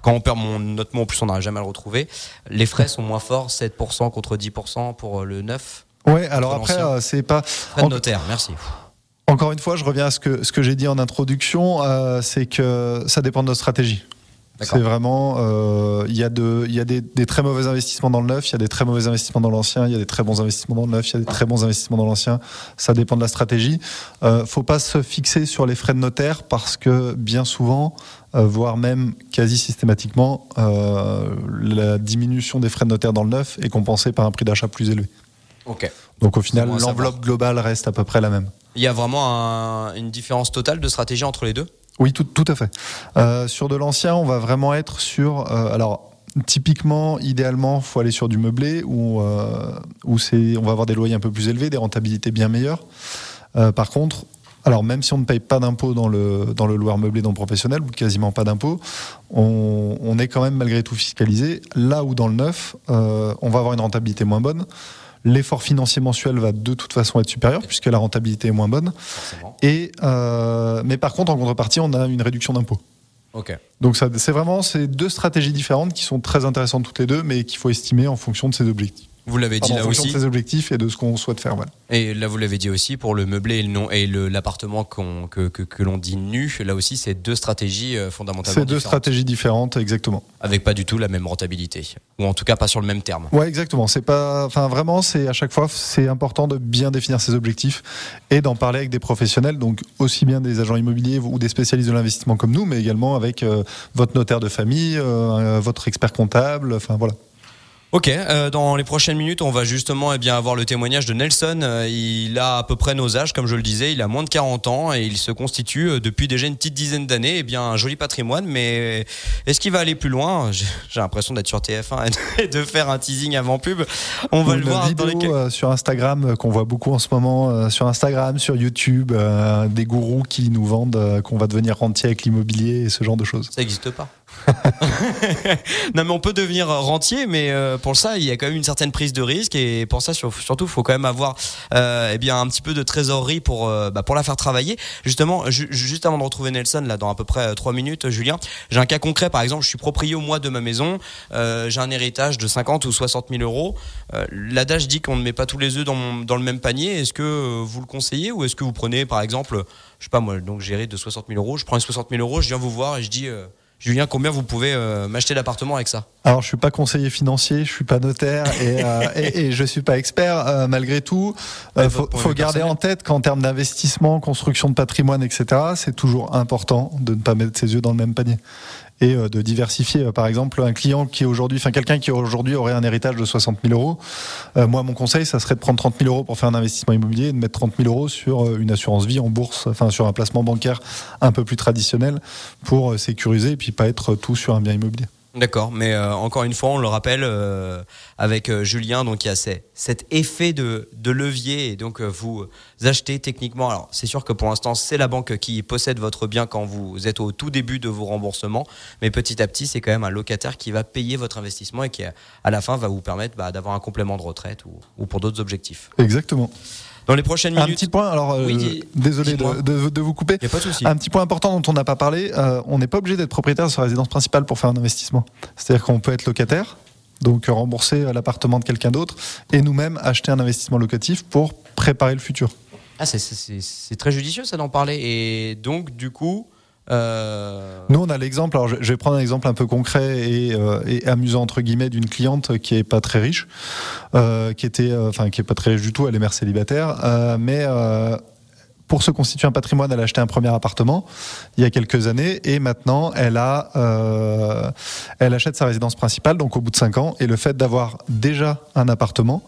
quand on perd mon, notre mot, en plus on n'arrive jamais à le retrouver. Les frais sont moins forts, 7% contre 10% pour le neuf. Ouais, alors après, euh, c'est pas. Frais de notaire, merci. Encore une fois, je reviens à ce que, ce que j'ai dit en introduction, euh, c'est que ça dépend de notre stratégie. C'est vraiment, euh, il y a, de, y a des, des, très mauvais investissements dans le neuf, il y a des très mauvais investissements dans l'ancien, il y a des très bons investissements dans le neuf, il y a des très bons investissements dans l'ancien. Ça dépend de la stratégie. Euh, faut pas se fixer sur les frais de notaire parce que bien souvent, euh, voire même quasi systématiquement, euh, la diminution des frais de notaire dans le neuf est compensée par un prix d'achat plus élevé. Ok. Donc au final, l'enveloppe globale reste à peu près la même. Il y a vraiment un, une différence totale de stratégie entre les deux? Oui, tout, à fait. Euh, sur de l'ancien, on va vraiment être sur. Euh, alors, typiquement, idéalement, faut aller sur du meublé où, euh, on va avoir des loyers un peu plus élevés, des rentabilités bien meilleures. par contre, alors même si on ne paye pas d'impôt dans le, dans le meublé non professionnel, ou quasiment pas d'impôt, on, on, est quand même malgré tout fiscalisé. Là où dans le neuf, on va avoir une rentabilité moins bonne. L'effort financier mensuel va de toute façon être supérieur puisque la rentabilité est moins bonne. Et, euh, mais par contre, en contrepartie, on a une réduction d'impôts. Donc c'est vraiment ces deux stratégies différentes qui sont très intéressantes toutes les deux, mais qu'il faut estimer en fonction de ses objectifs. Vous l'avez dit là aussi. de ses objectifs et de ce qu'on souhaite faire. Voilà. Et là, vous l'avez dit aussi pour le meublé et le et l'appartement que, que, que l'on dit nu. Là aussi, c'est deux stratégies euh, fondamentalement. C'est deux stratégies différentes, exactement. Avec pas du tout la même rentabilité, ou en tout cas pas sur le même terme. Ouais, exactement. C'est pas, enfin vraiment, c'est à chaque fois, c'est important de bien définir ses objectifs et d'en parler avec des professionnels, donc aussi bien des agents immobiliers ou des spécialistes de l'investissement comme nous, mais également avec euh, votre notaire de famille, euh, votre expert comptable. Enfin voilà. Ok, euh, dans les prochaines minutes, on va justement eh bien, avoir le témoignage de Nelson. Euh, il a à peu près nos âges, comme je le disais, il a moins de 40 ans et il se constitue euh, depuis déjà une petite dizaine d'années eh bien, un joli patrimoine. Mais est-ce qu'il va aller plus loin? J'ai l'impression d'être sur TF1 et de faire un teasing avant pub. On va le voir dans les... sur Instagram qu'on voit beaucoup en ce moment, sur Instagram, sur YouTube, des gourous qui nous vendent qu'on va devenir rentier avec l'immobilier et ce genre de choses. Ça n'existe pas. non mais on peut devenir rentier, mais euh, pour ça il y a quand même une certaine prise de risque et pour ça surtout il faut quand même avoir euh, eh bien un petit peu de trésorerie pour euh, bah, pour la faire travailler. Justement, juste avant de retrouver Nelson là dans à peu près 3 minutes, Julien, j'ai un cas concret par exemple, je suis propriétaire au mois de ma maison, j'ai un héritage de 50 ou 60 000 euros. L'adage dit qu'on ne met pas tous les œufs dans, dans le même panier. Est-ce que vous le conseillez ou est-ce que vous prenez par exemple, je sais pas moi, donc j'ai de 60 000 euros, je prends les 60 000 euros, je viens vous voir et je dis Julien, combien vous pouvez euh, m'acheter l'appartement avec ça? Alors, je suis pas conseiller financier, je suis pas notaire et, euh, et, et, je suis pas expert. Euh, malgré tout, il faut, faut garder en tête qu'en termes d'investissement, construction de patrimoine, etc., c'est toujours important de ne pas mettre ses yeux dans le même panier et euh, de diversifier. Euh, par exemple, un client qui aujourd'hui, enfin quelqu'un qui aujourd'hui aurait un héritage de 60 000 euros, euh, moi mon conseil, ça serait de prendre 30 000 euros pour faire un investissement immobilier et de mettre 30 000 euros sur une assurance vie en bourse, enfin sur un placement bancaire un peu plus traditionnel pour sécuriser et puis pas être tout sur un bien immobilier. D'accord, mais euh, encore une fois, on le rappelle euh, avec euh, Julien, donc il y a cet effet de, de levier et donc vous achetez techniquement. Alors c'est sûr que pour l'instant c'est la banque qui possède votre bien quand vous êtes au tout début de vos remboursements, mais petit à petit c'est quand même un locataire qui va payer votre investissement et qui à la fin va vous permettre bah, d'avoir un complément de retraite ou, ou pour d'autres objectifs. Exactement dans les prochaines minutes. Un petit point, alors euh, désolé de, vous couper. Y a pas de souci. Un petit point important dont on n'a pas parlé, euh, on n'est pas obligé d'être propriétaire de sa résidence principale pour faire un investissement. C'est-à-dire qu'on peut être locataire, donc rembourser l'appartement de quelqu'un d'autre, et nous-mêmes acheter un investissement locatif pour préparer le futur. Ah, c'est très judicieux ça d'en parler. Et donc, du coup, euh, Nous, on a l'exemple. Alors, je vais prendre un exemple un peu concret euh, et, amusant entre guillemets d'une cliente qui est pas très riche, euh, qui était, enfin, qui pas très riche du tout. Elle est mère célibataire, mais pour se constituer un patrimoine, elle a acheté un premier appartement il y a quelques années et maintenant elle a, elle achète sa résidence principale donc au bout de cinq ans et le fait d'avoir déjà un appartement,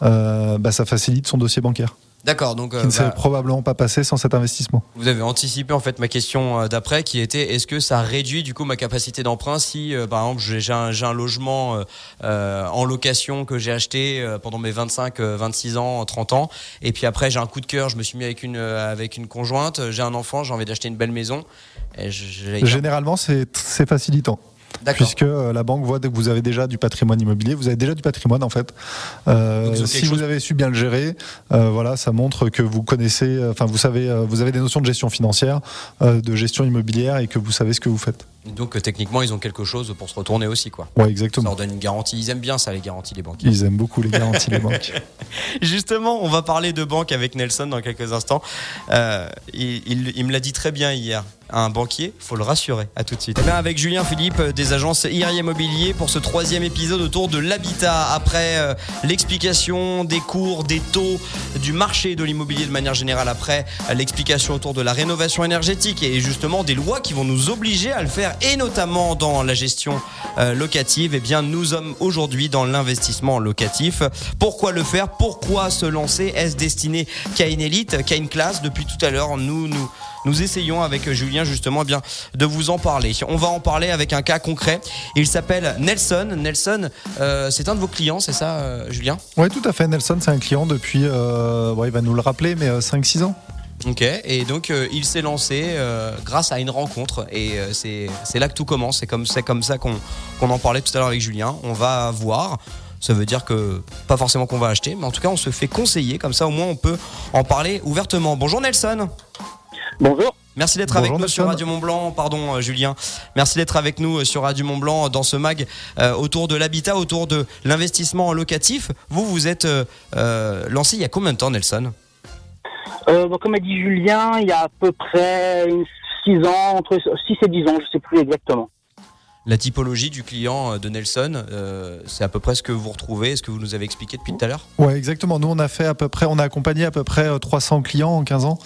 bah, ça facilite son dossier bancaire. D'accord, donc qui ne s'est bah, probablement pas passé sans cet investissement. Vous avez anticipé en fait ma question euh, d'après, qui était est-ce que ça réduit du coup ma capacité d'emprunt si, euh, par exemple, j'ai un, un, logement euh, en location que j'ai acheté pendant mes 25, 26 ans, 30 ans, et puis après j'ai un coup de cœur, je me suis mis avec une avec une conjointe, j'ai un enfant, j'ai envie d'acheter une belle maison. Et Généralement, c'est facilitant puisque euh, la banque voit que vous avez déjà du patrimoine immobilier, vous avez déjà du patrimoine en fait. Euh, si vous avez su bien le gérer, euh, voilà, ça montre que vous connaissez, enfin vous savez, vous avez des notions de gestion financière, de gestion immobilière et que vous savez ce que vous faites. Donc techniquement, ils ont quelque chose pour se retourner aussi, quoi. Ouais, exactement. Ça leur donne une garantie. Ils aiment bien ça, les garanties, les banques. Ils aiment beaucoup les garanties, les banques. Justement, on va parler de banque avec Nelson dans quelques instants. il, il me l'a dit très bien hier un banquier, faut le rassurer. À tout de suite. Eh avec Julien Philippe euh, des agences IRI Immobilier pour ce troisième épisode autour de l'habitat. Après euh, l'explication des cours, des taux, du marché de l'immobilier de manière générale. Après euh, l'explication autour de la rénovation énergétique et justement des lois qui vont nous obliger à le faire et notamment dans la gestion locative. Eh bien, nous sommes aujourd'hui dans l'investissement locatif. Pourquoi le faire? Pourquoi se lancer? Est-ce destiné qu'à une élite, qu'à une classe? Depuis tout à l'heure, nous nous nous essayons avec Julien justement eh bien de vous en parler. On va en parler avec un cas concret. Il s'appelle Nelson. Nelson, euh, c'est un de vos clients, c'est ça, euh, Julien? Oui, tout à fait. Nelson, c'est un client depuis, euh, il va nous le rappeler, mais 5-6 ans. Ok, et donc il s'est lancé grâce à une rencontre et c'est là que tout commence. C'est comme, comme ça qu'on en parlait tout à l'heure avec Julien. On va voir. Ça veut dire que pas forcément qu'on va acheter, mais en tout cas on se fait conseiller. Comme ça au moins on peut en parler ouvertement. Bonjour Nelson. Bonjour. Merci d'être avec nous sur Radio Mont Blanc, pardon euh, Julien. Merci d'être avec nous euh, sur Radio Mont Blanc dans ce mag euh, autour de l'habitat, autour de l'investissement locatif. Vous, vous êtes lancé il y a combien de temps, Nelson? Comme a dit Julien, il y a à peu près 6 ans, entre 6 et 10 ans, je ne sais plus exactement. La typologie du client de Nelson, c'est à peu près ce que vous retrouvez, ce que vous nous avez expliqué depuis tout à l'heure? Oui, exactement. Nous, on a fait à peu près, on a accompagné à peu près 300 clients en 15 ans.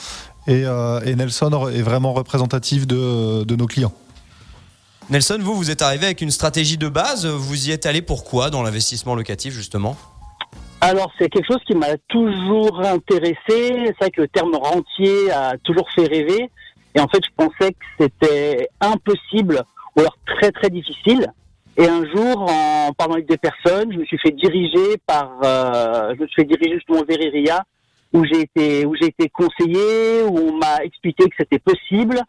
Euh, et, Nelson est vraiment représentatif de, nos clients. Nelson, vous, vous êtes arrivé avec une stratégie de base. Vous y êtes allé pourquoi dans l'investissement locatif, justement? Alors, c'est quelque chose qui m'a toujours intéressé. C'est vrai que le terme rentier a toujours fait rêver. Et en fait, je pensais que c'était impossible ou alors très très difficile. Et un jour, en parlant avec des personnes, je me suis fait diriger par, euh, je me suis fait diriger justement vers Iria, où j'ai été, où j'ai été conseillé, où on m'a expliqué que c'était possible.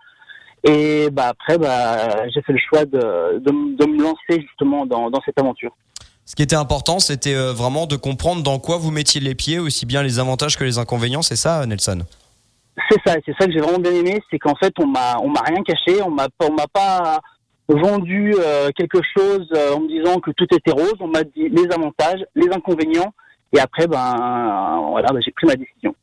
Et bah après, bah, j'ai fait le choix de, de, de me lancer justement dans, dans cette aventure. Ce qui était important, c'était euh, vraiment de comprendre dans quoi vous mettiez les pieds, aussi bien les avantages que les inconvénients. C'est ça, Nelson? C'est ça, c'est ça que j'ai vraiment bien aimé, c'est qu'en fait, on m'a, on m'a rien caché, on m'a, on m'a pas vendu euh, quelque chose euh, en me disant que tout était rose. On m'a dit les avantages, les inconvénients, et après, ben voilà, ben, j'ai pris ma décision.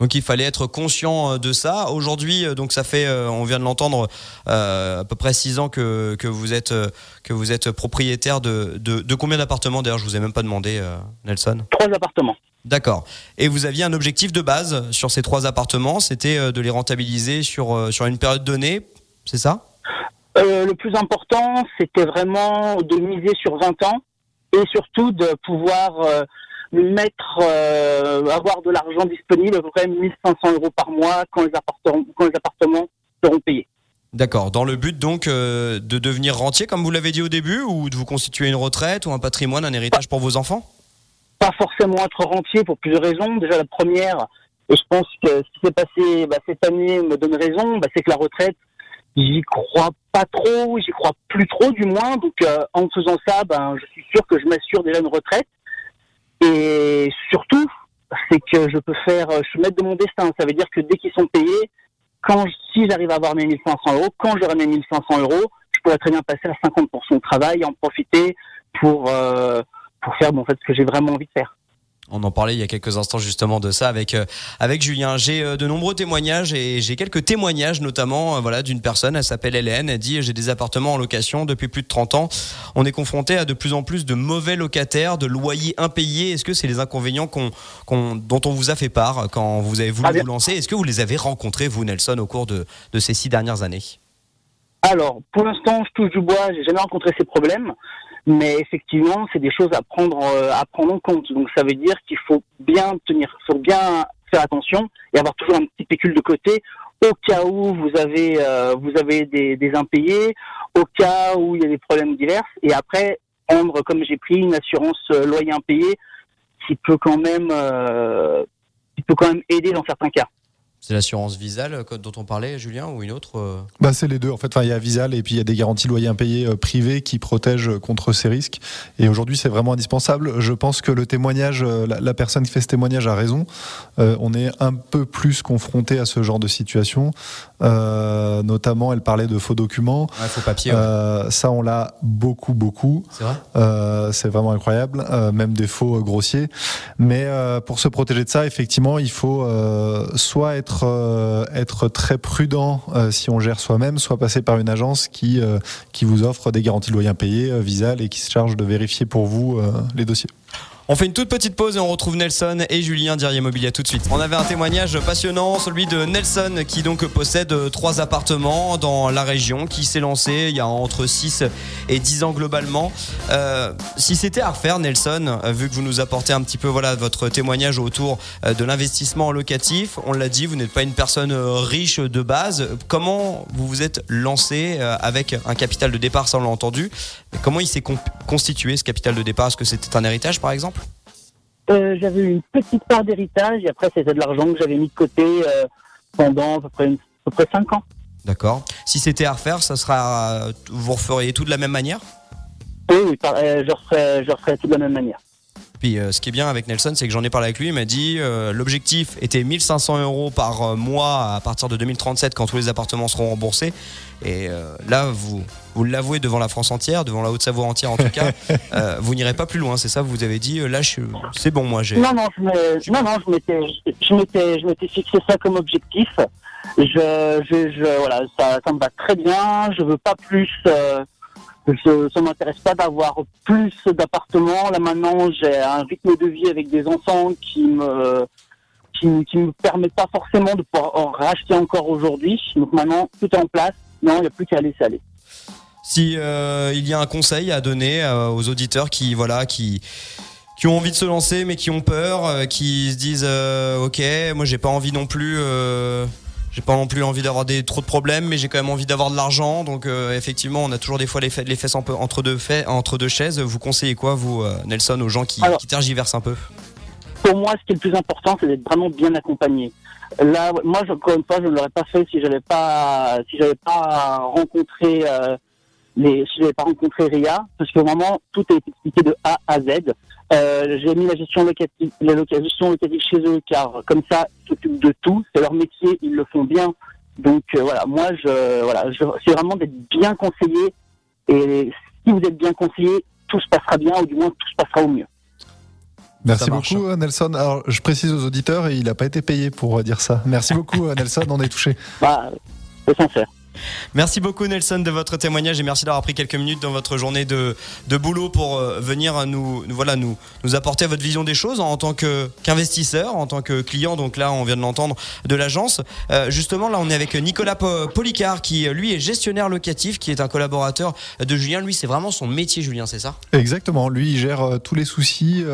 Donc il fallait être conscient euh, de ça. Aujourd'hui, donc ça fait, on vient de l'entendre, à peu près six ans que, que vous êtes que vous êtes propriétaire de, de, de combien d'appartements D'ailleurs, je vous ai même pas demandé, Nelson. Trois appartements. D'accord. Et vous aviez un objectif de base sur ces trois appartements, c'était de les rentabiliser sur sur une période donnée, c'est ça? Euh, le plus important, c'était vraiment de miser sur 20 ans et surtout de pouvoir euh, mettre, euh, avoir de l'argent disponible, à peu près 1500 euros par mois quand les appartements, quand les appartements seront payés. D'accord. Dans le but donc de devenir rentier, comme vous l'avez dit au début, ou de vous constituer une retraite ou un patrimoine, un héritage pour vos enfants? Pas forcément être rentier pour plusieurs raisons. Déjà la première, et je pense que ce qui s'est passé bah, cette année me donne raison, bah, c'est que la retraite, J'y crois pas trop, j'y crois plus trop du moins. Donc euh, en faisant ça, ben je suis sûr que je m'assure déjà une retraite. Et surtout, c'est que je peux faire, je suis maître de mon destin. Ça veut dire que dès qu'ils sont payés, quand si j'arrive à avoir mes 1500 euros, quand j'aurai mes 1500 euros, je pourrais très bien passer à 50% de travail, et en profiter pour euh, pour faire bon, en fait ce que j'ai vraiment envie de faire. On en parlait il y a quelques instants justement de ça avec euh, avec Julien. J'ai euh, de nombreux témoignages et j'ai quelques témoignages notamment euh, voilà d'une personne, elle s'appelle Hélène, elle dit j'ai des appartements en location depuis plus de 30 ans. On est confronté à de plus en plus de mauvais locataires, de loyers impayés. Est-ce que c'est les inconvénients qu'on dont on vous a fait part quand vous avez voulu ah, vous lancer? Est-ce que vous les avez rencontrés vous Nelson au cours de de ces six dernières années? Alors, pour l'instant, je touche du bois, j'ai jamais rencontré ces problèmes mais effectivement, c'est des choses à prendre euh, à prendre en compte. Donc ça veut dire qu'il faut bien tenir, faut bien faire attention et avoir toujours un petit pécule de côté au cas où vous avez euh, vous avez des, des, impayés, au cas où il y a des problèmes divers, et après prendre comme j'ai pris une assurance euh, loyer impayé qui peut quand même qui peut quand même aider dans certains cas. C'est l'assurance Visal euh, dont on parlait, Julien, ou une autre euh bah, C'est les deux. En fait, il y a Visal et puis il y a des garanties loyers impayés euh, privés qui protègent contre ces risques. Et aujourd'hui, c'est vraiment indispensable. Je pense que le témoignage, la, personne qui fait ce témoignage a raison. on est un peu plus confronté à ce genre de situation. Notamment, elle parlait de faux documents. faux papiers. ça, on l'a beaucoup, beaucoup. C'est vrai C'est vraiment incroyable. même des faux grossiers. Mais pour se protéger de ça, effectivement, il faut soit être euh, être, très prudent euh, si on gère soi-même, soit passer par une agence qui, euh, qui vous offre des garanties de loyer impayés, Visal, et qui se charge de vérifier pour vous les dossiers. On fait une toute petite pause et on retrouve Nelson et Julien d'Irier Immobilier tout de suite. On avait un témoignage passionnant, celui de Nelson qui donc possède trois appartements dans la région, qui s'est lancé il y a entre 6 et 10 ans globalement. Euh, si c'était à refaire, Nelson, euh, vu que vous nous apportez un petit peu voilà votre témoignage autour euh, de l'investissement locatif, on l'a dit, vous n'êtes pas une personne riche de base. Comment vous vous êtes lancé avec un capital de départ, ça on l'a entendu. Comment il s'est constitué ce capital de départ? Est-ce que c'était un héritage par exemple? Euh, j'avais une petite part d'héritage et après c'était de l'argent que j'avais mis de côté euh, pendant à peu près, à peu près 5 ans. D'accord. Si c'était à refaire, ça sera, vous referiez tout de la même manière? Oui, euh, je, referais, je referais tout de la même manière. Puis ce qui est bien avec Nelson, c'est que j'en ai parlé avec lui. Il m'a dit l'objectif était 1500 euros par mois à partir de 2037 quand tous les appartements seront remboursés. Et là, vous, vous l'avouez devant la France entière, devant la Haute-Savoie entière en tout cas, euh, vous n'irez pas plus loin, c'est ça Vous avez dit, euh, là, c'est bon, moi j'ai. Non, non, je non, non, je m'étais, je m'étais, je m'étais fixé ça comme objectif. Je, je, je, voilà, ça, ça me va très bien. Je veux pas plus. Euh, je, ça m'intéresse pas d'avoir plus d'appartements. Là maintenant, j'ai un rythme de vie avec des enfants qui me qui, qui me permettent pas forcément de pouvoir en racheter encore aujourd'hui. Donc maintenant, tout est en place. Non, il n'y a plus qu'à laisser aller. Si il y a un conseil à donner aux auditeurs qui voilà qui qui ont envie de se lancer mais qui ont peur, qui se disent ok moi j'ai pas envie non plus j'ai pas non plus envie d'avoir des trop de problèmes, mais j'ai quand même envie d'avoir de l'argent. Donc euh, effectivement, on a toujours des fois les, les fesses entre deux entre deux chaises. Vous conseillez quoi, vous, euh, Nelson, aux gens qui, qui tergiversent un peu? Pour moi, ce qui est le plus important, c'est d'être vraiment bien accompagné. Là, moi, encore une fois, je ne l'aurais pas fait si j'avais pas, si j'avais pas rencontré euh, les, si j'avais pas rencontré Ria, parce que vraiment, tout est expliqué de A à Z. Euh, j'ai mis la gestion locative, la gestion locative chez eux, car comme ça, ils s'occupent de tout. C'est leur métier, ils le font bien. Donc euh, voilà, moi, je, voilà, je, c'est vraiment d'être bien conseillé. Et si vous êtes bien conseillé, tout se passera bien, ou du moins tout se passera au mieux. Merci beaucoup Nelson. Alors je précise aux auditeurs, il n'a pas été payé pour dire ça. Merci beaucoup Nelson, on est touché. Bah, c'est sincère. Merci beaucoup Nelson de votre témoignage et merci d'avoir pris quelques minutes dans votre journée de, de boulot pour euh, venir nous, voilà, nous, nous apporter votre vision des choses en tant qu'investisseur, en tant que client. Donc là, on vient de l'entendre de l'agence. Euh, justement, là, on est avec Nicolas Policard qui, lui, est gestionnaire locatif, qui est un collaborateur de Julien. Lui, c'est vraiment son métier, Julien, c'est ça? Exactement. Lui, il gère euh, tous les soucis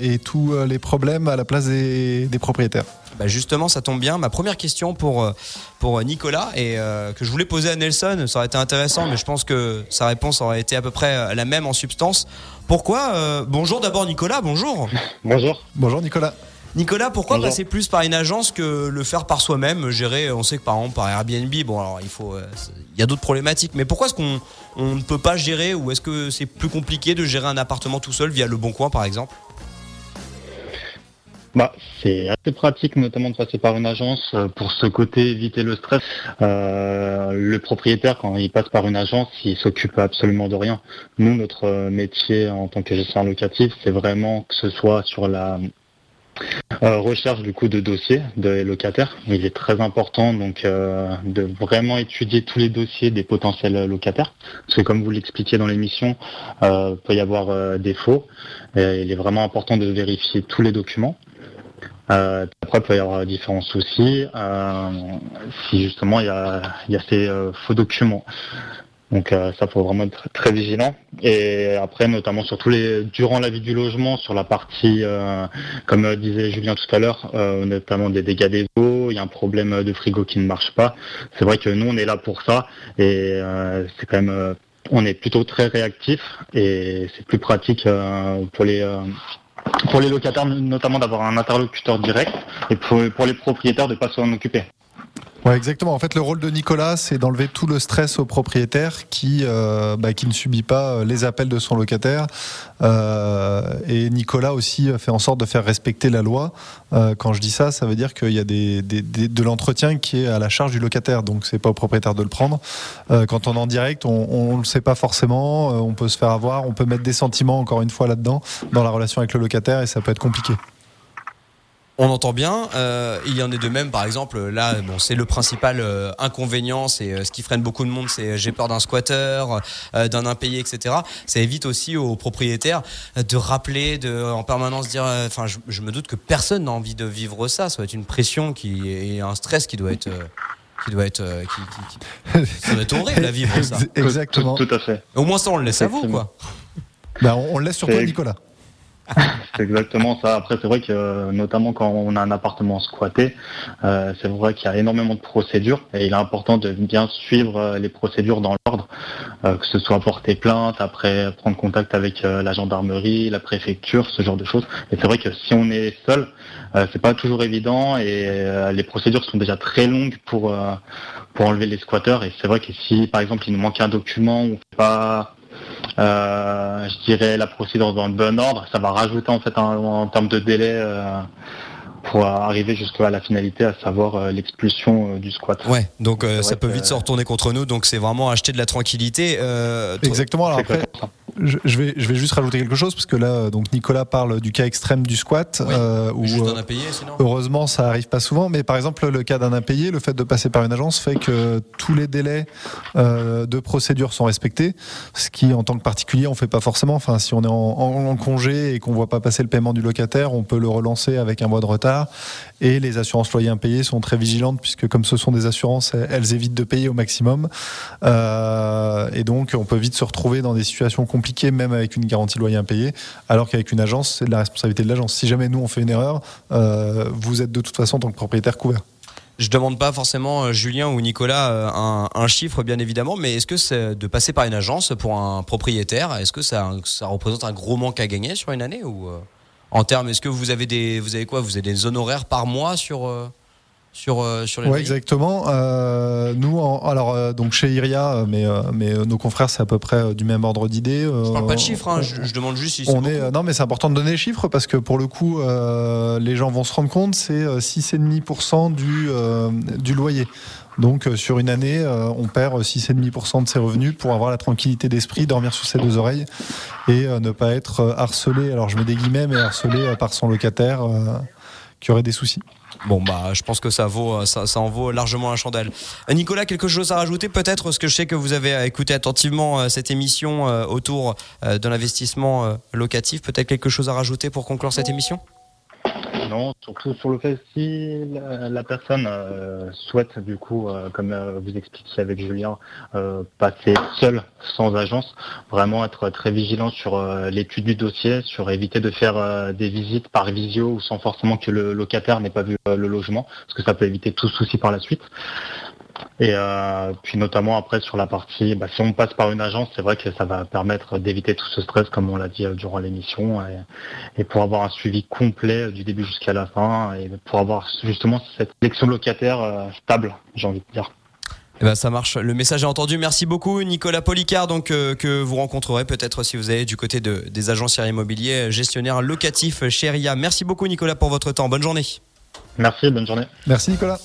et tous les problèmes à la place des propriétaires. Bah justement, ça tombe bien. Ma première question pour, pour Nicolas et que je voulais poser à Nelson, ça aurait été intéressant, mais je pense que sa réponse aurait été à peu près la même en substance. Pourquoi euh, Bonjour d'abord Nicolas, bonjour. Bonjour. Bonjour Nicolas. Nicolas, pourquoi passer plus par une agence que le faire par soi-même, gérer On sait que par exemple par Airbnb, bon alors il faut, euh, il y a d'autres problématiques, mais pourquoi est-ce qu'on on ne peut pas gérer ou est-ce que c'est plus compliqué de gérer un appartement tout seul via le Bon Coin par exemple? Bah, c'est assez pratique, notamment de passer par une agence euh, pour ce côté éviter le stress. Euh, le propriétaire, quand il passe par une agence, il s'occupe absolument de rien. Nous, notre euh, métier en tant que gestionnaire locatif, c'est vraiment que ce soit sur la recherche du coup de dossiers de locataires. Il est très important donc de vraiment étudier tous les dossiers des potentiels locataires, parce que comme vous l'expliquiez dans l'émission, il peut y avoir des faux. Il est vraiment important de vérifier tous les documents. Euh, après, il peut y avoir différents soucis euh, si justement il y a, ces euh, faux documents. Donc ça faut vraiment être très vigilant. Et après, notamment sur tous les durant la vie du logement, sur la partie, comme disait Julien tout à l'heure, notamment des dégâts des eaux, il y a un problème de frigo qui ne marche pas. C'est vrai que nous on est là pour ça et c'est quand même on est plutôt très réactif et c'est plus pratique pour les pour les locataires notamment d'avoir un interlocuteur direct et pour, les propriétaires de ne pas s'en occuper. Ouais, exactement. En fait, le rôle de Nicolas, c'est d'enlever tout le stress au propriétaire qui, euh, bah, qui ne subit pas euh, les appels de son locataire. Euh, et Nicolas aussi fait en sorte de faire respecter la loi. quand je dis ça, ça veut dire qu'il y a des, des, de l'entretien qui est à la charge du locataire. Donc, c'est pas au propriétaire de le prendre. quand on est en direct, on ne le sait pas forcément. on peut se faire avoir. On peut mettre des sentiments, encore une fois, là-dedans, dans la relation avec le locataire, et ça peut être compliqué. On entend bien. Euh, il y en est de même, par exemple, là, bon, c'est le principal euh, inconvénient, c'est euh, ce qui freine beaucoup de monde, c'est j'ai peur d'un squatter, d'un impayé, etc. Ça évite aussi aux propriétaires de rappeler, de en permanence dire. Enfin, je, me doute que personne n'a envie de vivre ça. Ça doit être une pression qui et un stress qui doit être. qui doit être qui, ça doit être horrible à vivre ça. Exactement. Tout, à fait. Au moins ça on le laisse à vous quoi. Ben, on, on le laisse sur toi Nicolas. c'est exactement ça. Après, c'est vrai que notamment quand on a un appartement squatté, euh, c'est vrai qu'il y a énormément de procédures et il est important de bien suivre euh, les procédures dans l'ordre, euh, que ce soit porter plainte, après prendre contact avec la gendarmerie, la préfecture, ce genre de choses. Et c'est vrai que si on est seul, c'est pas toujours évident et les procédures sont déjà très longues pour pour enlever les squatteurs. Et c'est vrai que si par exemple il nous manque un document, fait pas euh, je dirais la procédure dans le bon ordre. Ça va rajouter en fait en, termes de délai euh, pour arriver jusqu'à la finalité, à savoir euh, l'expulsion du squat. Ouais, donc ça peut vite se retourner contre nous. Donc c'est vraiment acheter de la tranquillité. Exactement. Alors après, je, je vais, je vais juste rajouter quelque chose parce que là, donc Nicolas parle du cas extrême du squat. Oui. euh, où, Juste euh, d'un impayé, sinon. Heureusement, ça arrive pas souvent, mais par exemple, le cas d'un impayé, le fait de passer par une agence fait que tous les délais euh, de procédure sont respectés, ce qui, en tant que particulier, on fait pas forcément. Enfin, si on est en, en- en congé et qu'on voit pas passer le paiement du locataire, on peut le relancer avec un mois de retard. Et les assurances loyers impayés sont très vigilantes puisque, comme ce sont des assurances, elles- elles évitent de payer au maximum. Euh, et donc, on peut vite se retrouver dans des situations compliquées, même avec une garantie loyer impayé, alors qu'avec une agence, c'est de la responsabilité de l'agence. Si jamais nous on fait une erreur, euh, vous êtes de toute façon en tant que propriétaire couvert. Je demande pas forcément euh, Julien ou Nicolas euh, un, chiffre bien évidemment, mais est-ce que de passer par une agence pour un propriétaire, est-ce que ça, ça représente un gros manque à gagner sur une année ou en termes, est-ce que vous avez des, vous avez quoi, vous avez des honoraires par mois sur sur euh, sur les Ouais, exactement. Euh, nous, en- alors euh, donc chez Iria, mais euh, mais euh, nos confrères, c'est à peu près euh, du même ordre d'idée. Je parle pas de chiffres, hein, je, je demande juste si c'est On est, beaucoup. euh, non, mais c'est important de donner les chiffres parce que pour le coup, euh, les gens vont se rendre compte, c'est euh, 6,5% du, euh, du loyer. Donc euh, sur une année, euh, on perd 6,5% de ses revenus pour avoir la tranquillité d'esprit, dormir sur ses deux oreilles et euh, ne pas être harcelé. Alors je mets des guillemets, mais harcelé euh, par son locataire euh, qui aurait des soucis. Bon bah je pense que ça vaut euh, ça, ça en vaut largement un chandelle. Euh, Nicolas, quelque chose à rajouter peut-être parce que je sais que vous avez écouté attentivement euh, cette émission euh, autour euh, de l'investissement euh, locatif, peut-être quelque chose à rajouter pour conclure cette émission? Non, surtout sur le fait si la, personne euh, souhaite du coup, euh, comme euh, vous expliquiez avec Julien, passer seule, sans agence, vraiment être très vigilant sur l'étude du dossier, sur éviter de faire des visites par visio ou sans forcément que le locataire n'ait pas vu le logement, parce que ça peut éviter tout souci par la suite. Et euh, puis notamment après sur la partie, bah, si on passe par une agence, c'est vrai que ça va permettre d'éviter tout ce stress, comme on l'a dit euh, durant l'émission, et, et pour avoir un suivi complet euh, du début jusqu'à la fin, et pour avoir justement cette sélection euh, stable, j'ai envie de dire. Eh ben ça marche. Le message est entendu. Merci beaucoup Nicolas Policard donc euh, que vous rencontrerez peut-être si vous allez du côté de, des agences immobiliers gestionnaires locatifs chez RIA. Merci beaucoup Nicolas pour votre temps. Bonne journée. Merci, bonne journée. Merci Nicolas.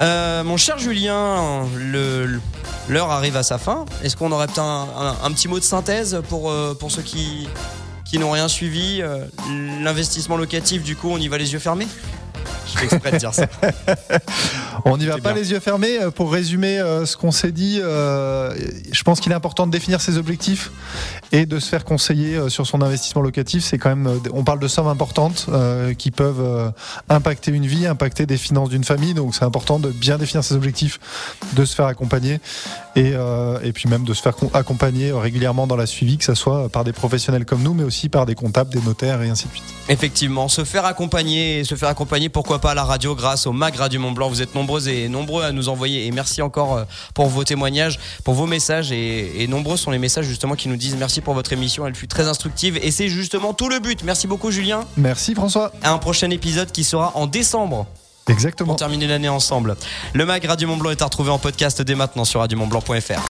Euh, mon cher Julien, l'heure arrive à sa fin. Est-ce qu'on aurait peut-être un, petit mot de synthèse pour, euh, ceux qui, qui n'ont rien suivi euh, L'investissement locatif, du coup, on y va les yeux fermés? Je fais exprès de dire ça. On n'y va pas bien. les yeux fermés. Euh, Pour résumer euh, ce qu'on s'est dit, euh, je pense qu'il est important de définir ses objectifs et de se faire conseiller sur son investissement locatif. C'est quand même, on parle de sommes importantes qui peuvent impacter une vie, impacter des finances d'une famille. Donc c'est important de bien définir ses objectifs, de se faire accompagner et, et puis même de se faire accompagner régulièrement dans la suivi, que ce soit par des professionnels comme nous, mais aussi par des comptables, des notaires et ainsi de suite. Effectivement, se faire accompagner, se faire accompagner, pourquoi pas à la radio grâce au Mag Radio Mont Blanc. Vous êtes nombreux et nombreux à nous envoyer et merci encore euh, pour vos témoignages, pour vos messages et, et nombreux sont les messages justement qui nous disent merci pour votre émission, elle fut très instructive et c'est justement tout le but. Merci beaucoup Julien. Merci François. À un prochain épisode qui sera en décembre Exactement. pour terminer l'année ensemble. Le Mag Radio Mont Blanc est à retrouver en podcast dès maintenant sur radiomontblanc.fr.